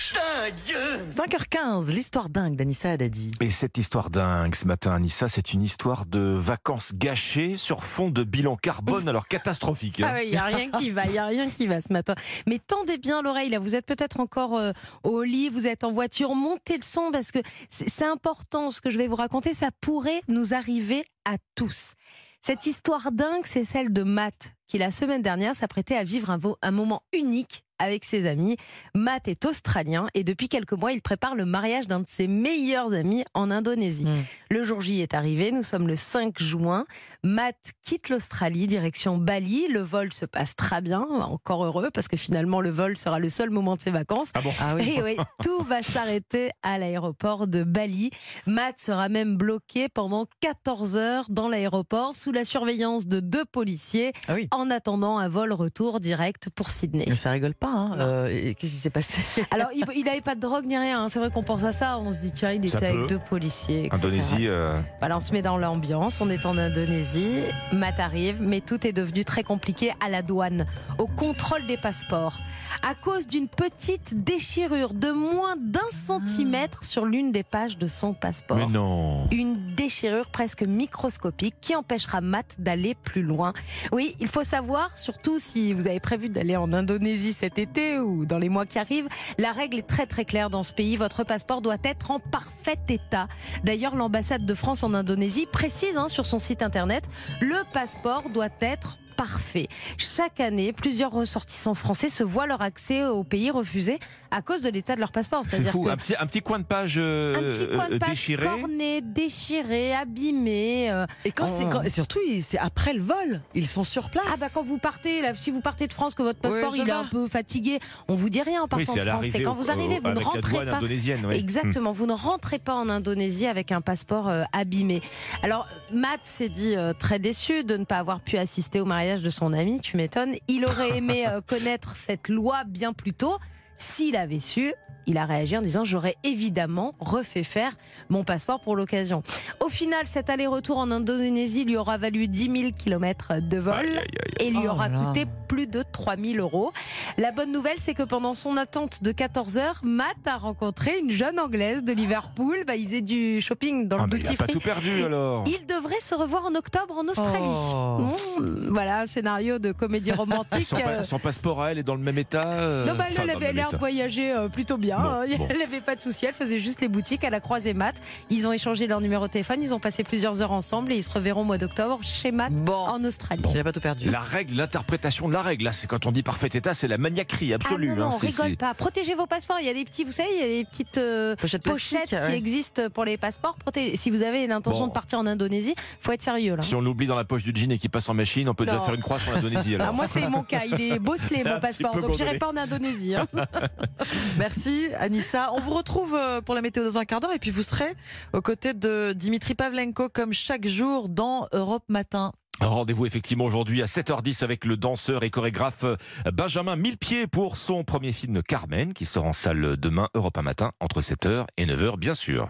vache. 5h15, l'histoire dingue d'Anissa Haddadi. Et cette histoire dingue ce matin, Anissa, c'est une histoire de vacances gâchées sur fond de bilan carbone, alors catastrophique. hein. Ah oui, il n'y a rien qui va, il n'y a rien qui va ce matin. Mais tendez bien l'oreille, là, vous êtes peut-être encore euh, au lit, vous êtes en voiture, montez le son parce que c'est c'est important ce que je vais vous raconter, ça pourrait nous arriver à tous. Cette histoire dingue, c'est celle de Matt, qui la semaine dernière s'apprêtait à vivre un, moment unique avec ses amis. Matt est australien et depuis quelques mois, il prépare le mariage d'un de ses meilleurs amis en Indonésie. Mm. Le jour J est arrivé, nous sommes le 5 juin. Matt quitte l'Australie, direction Bali. Le vol se passe très bien, encore heureux, parce que finalement, le vol sera le seul moment de ses vacances. Ah bon Ah oui. Et oui, tout va s'arrêter à l'aéroport de Bali. Matt sera même bloqué pendant 14 heures dans l'aéroport sous la surveillance de deux policiers Ah oui. en attendant un vol retour direct pour Sydney. Mais ça rigole pas, hein. Euh, Qu'est-ce qui s'est passé Alors, il n'avait pas de drogue ni rien. hein. C'est vrai qu'on pense à ça. On se dit, tiens, il Ça était avec peut. deux policiers. etc. Indonésie, euh, Voilà, on se met dans l'ambiance, on est en Indonésie, Matt arrive, mais tout est devenu très compliqué à la douane, au contrôle des passeports, à cause d'une petite déchirure de moins d'un centimètre sur l'une des pages de son passeport. mais non. Une déchirure presque microscopique qui empêchera Matt d'aller plus loin. Oui, il faut savoir, surtout si vous avez prévu d'aller en Indonésie cet été ou dans les mois qui arrivent, la règle est très très claire dans ce pays. Votre passeport doit être en parfait état. D'ailleurs, l'ambassade de France en Indonésie précise hein, sur son site internet, le passeport doit être parfait. Chaque année, plusieurs ressortissants français se voient leur accès au pays refusé à cause de l'état de leur passeport. C'est C'est-à-dire fou. que Un petit, un petit coin de page, euh, un petit coin de euh, page déchiré. corné, déchiré, abîmé. euh, Et quand Oh. quand- surtout, c'est après le vol. Ils sont sur place. Ah bah quand vous partez, là, si vous partez de France, que votre passeport ça il est un peu fatigué, on vous dit rien en Oui, partant de France. C'est quand vous arrivez, au- vous ne rentrez pas. indonésienne. oui. Exactement, vous ne rentrez pas en Indonésie avec un passeport euh, abîmé. Alors, Matt s'est dit euh, très déçu de ne pas avoir pu assister au mariage de son ami, tu m'étonnes. Il aurait aimé euh, connaître cette loi bien plus tôt. S'il avait su, il a réagi en disant J'aurais évidemment refait faire mon passeport pour l'occasion. Au final, cet aller-retour en Indonésie lui aura valu 10 000 km de vol Aïe, aïe, aïe. et lui Oh aura là. coûté plus de 3000 euros. La bonne nouvelle, c'est que pendant son attente de 14 heures, Matt a rencontré une jeune anglaise de Liverpool. Bah, il faisait du shopping dans Ah, le il duty a pas free. tout perdu alors. Il devrait se revoir en octobre en Australie. Oh. Mmh, voilà, un scénario de comédie romantique. Son, pa- euh, son passeport à elle est dans le même état. euh, non, bah, elle, enfin, avait l'air de voyager euh, plutôt bien. Bon, hein. bon. Elle n'avait pas de souci. Elle faisait juste les boutiques. Elle a croisé Matt. Ils ont échangé leur numéro de téléphone. Ils ont passé plusieurs heures ensemble et ils se reverront au mois d'octobre chez Matt Bon. en Australie. Il n'a pas tout perdu. La règle, l'interprétation de la règle, là, c'est quand on dit parfait état, c'est la maniaquerie absolue. Ah non, non, hein, on rigole pas. Protégez vos passeports. Il y a des petits, vous savez, il y a des petites euh, pochettes qui ouais. existent pour les passeports. Protégez- Si vous avez l'intention Bon. de partir en Indonésie, faut être sérieux là. Si on l'oublie dans la poche du jean et qu'il passe en machine, on peut déjà faire une croix sur l'Indonésie. alors. Ah, moi, c'est mon cas. Il est bosselé, mon passeport. Donc, j'irai pas en Indonésie. hein. Merci Anissa. On vous retrouve euh, pour la météo dans un quart d'heure et puis vous serez aux côtés de Dimitri Pavlenko comme chaque jour dans Europe Matin. Rendez-vous effectivement aujourd'hui à 7h10 avec le danseur et chorégraphe euh, Benjamin Millepied pour son premier film Carmen qui sort en salle demain Europe 1 matin entre 7h et 9h bien sûr.